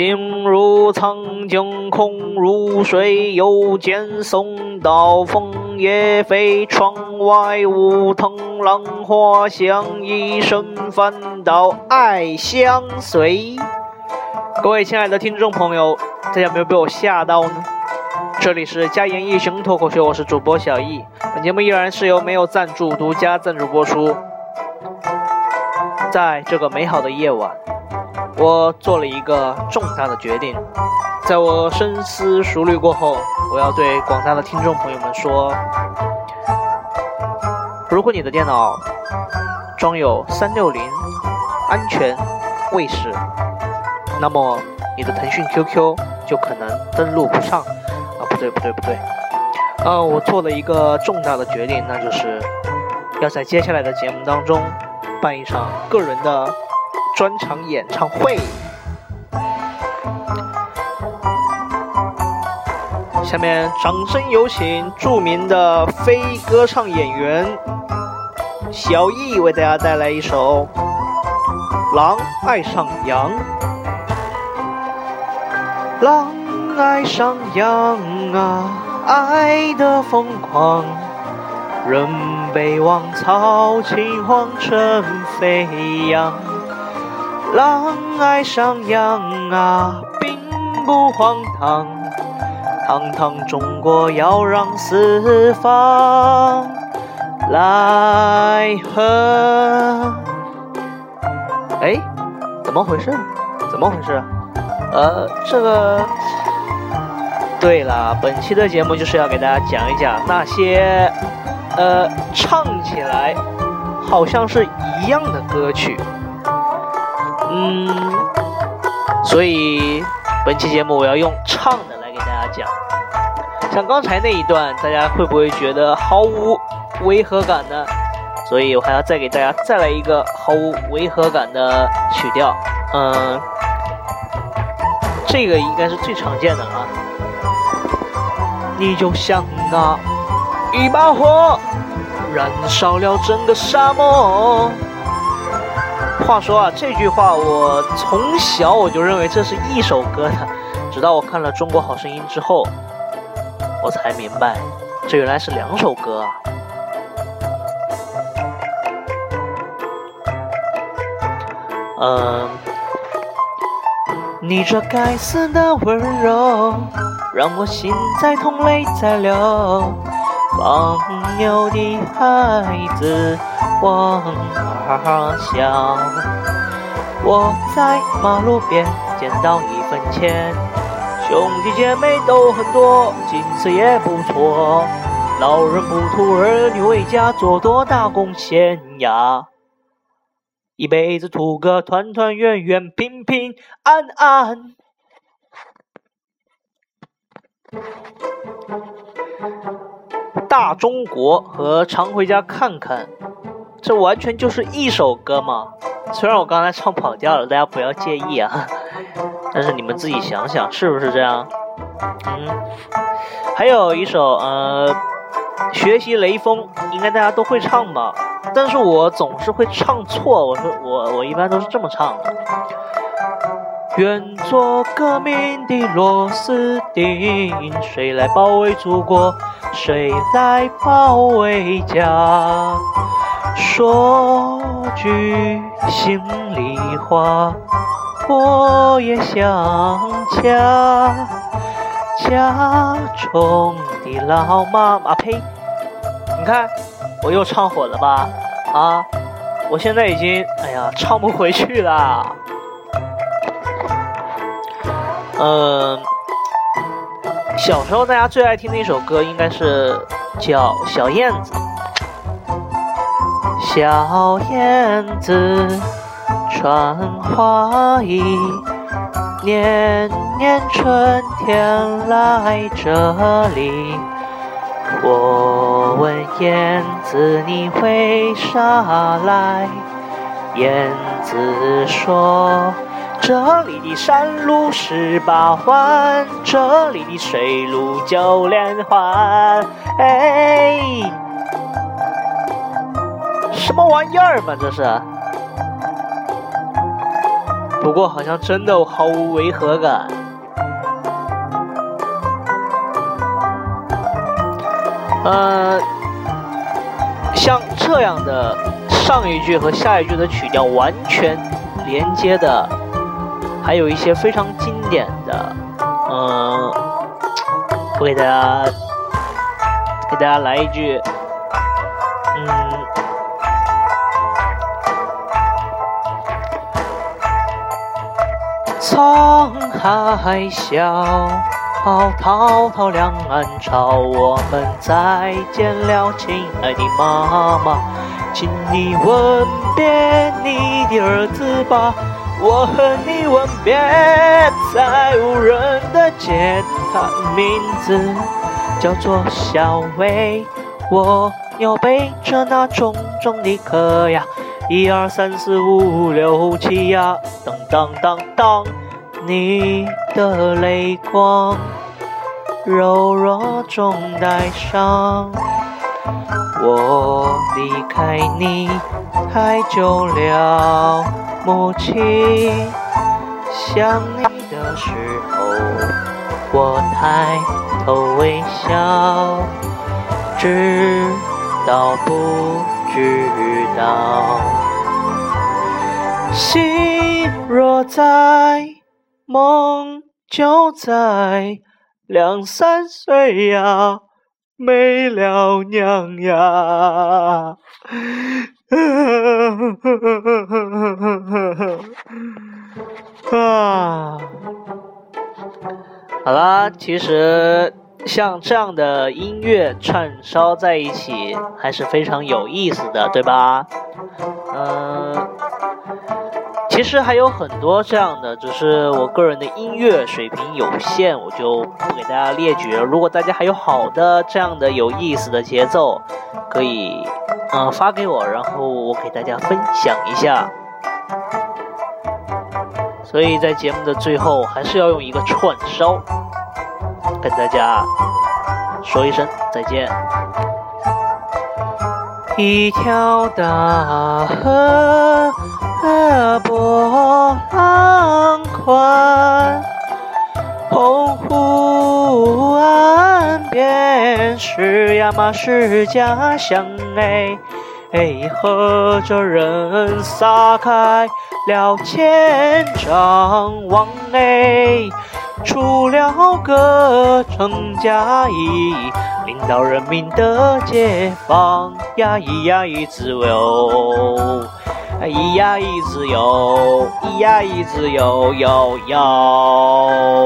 心如苍井空如水，又见松岛枫叶飞。窗外梧桐浪花香，一生翻倒爱相随。各位亲爱的听众朋友，大家有没有被我吓到呢？这里是佳言一行脱口秀，我是主播小易。本节目依然是由没有赞助独家赞助播出。在这个美好的夜晚。我做了一个重大的决定，在我深思熟虑过后，我要对广大的听众朋友们说：如果你的电脑装有三六零安全卫士，那么你的腾讯 QQ 就可能登录不上。啊，不对不对不对，呃，我做了一个重大的决定，那就是要在接下来的节目当中办一场个人的。专场演唱会，下面掌声有请著名的非歌唱演员小易为大家带来一首《狼爱上羊》。狼爱上羊啊，爱的疯狂，人被汪草青黄成飞扬。狼爱上羊啊，并不荒唐。堂堂中国要让四方来和。哎，怎么回事？怎么回事？呃，这个。对了，本期的节目就是要给大家讲一讲那些呃唱起来好像是一样的歌曲。嗯，所以本期节目我要用唱的来给大家讲。像刚才那一段，大家会不会觉得毫无违和感呢？所以我还要再给大家再来一个毫无违和感的曲调。嗯，这个应该是最常见的啊。你就像那一把火，燃烧了整个沙漠。话说啊，这句话我从小我就认为这是一首歌的，直到我看了《中国好声音》之后，我才明白，这原来是两首歌啊。嗯，你这该死的温柔，让我心在痛，泪在流。放牛的孩子。往哪笑？我在马路边捡到一分钱，兄弟姐妹都很多，景色也不错。老人不图儿女为家做多大贡献呀，一辈子图个团团圆圆、平平安安。大中国和常回家看看。这完全就是一首歌嘛！虽然我刚才唱跑调了，大家不要介意啊。但是你们自己想想，是不是这样？嗯，还有一首呃，学习雷锋，应该大家都会唱吧？但是我总是会唱错。我说我我一般都是这么唱的：愿做革命的螺丝钉，谁来保卫祖国？谁来保卫家？说句心里话，我也想家。家中的老妈妈，呸！你看，我又唱火了吧？啊，我现在已经，哎呀，唱不回去了。嗯，小时候大家最爱听的一首歌，应该是叫《小燕子》。小燕子穿花衣，年年春天来这里。我问燕子你为啥来？燕子说：这里的山路十八弯，这里的水路九连环。哎。什么玩意儿嘛，这是！不过好像真的毫无违和感。呃，像这样的上一句和下一句的曲调完全连接的，还有一些非常经典的，嗯，我给大家给大家来一句，嗯。沧海笑，滔滔两岸潮。我们再见了，亲爱的妈妈，请你吻别你的儿子吧。我和你吻别在无人的街，他名字叫做小薇。我要背着那重重的壳呀，一二三四五六七呀，当当当当。你的泪光，柔弱中带伤。我离开你太久了，母亲。想你的时候，我抬头微笑，知道不知道？心若在。梦就在两三岁呀，没了娘呀！啊，好啦，其实像这样的音乐串烧在一起，还是非常有意思的，对吧？嗯。其实还有很多这样的，只是我个人的音乐水平有限，我就不给大家列举了。如果大家还有好的这样的有意思的节奏，可以嗯发给我，然后我给大家分享一下。所以在节目的最后，还是要用一个串烧跟大家说一声再见。一条大河。浪宽，洪湖岸边是呀嘛是家乡哎，和着人撒开了千张网哎，出了个程家义，领导人民的解放呀咿呀咿子哟。咿呀咿子哟，咿呀咿子哟哟哟。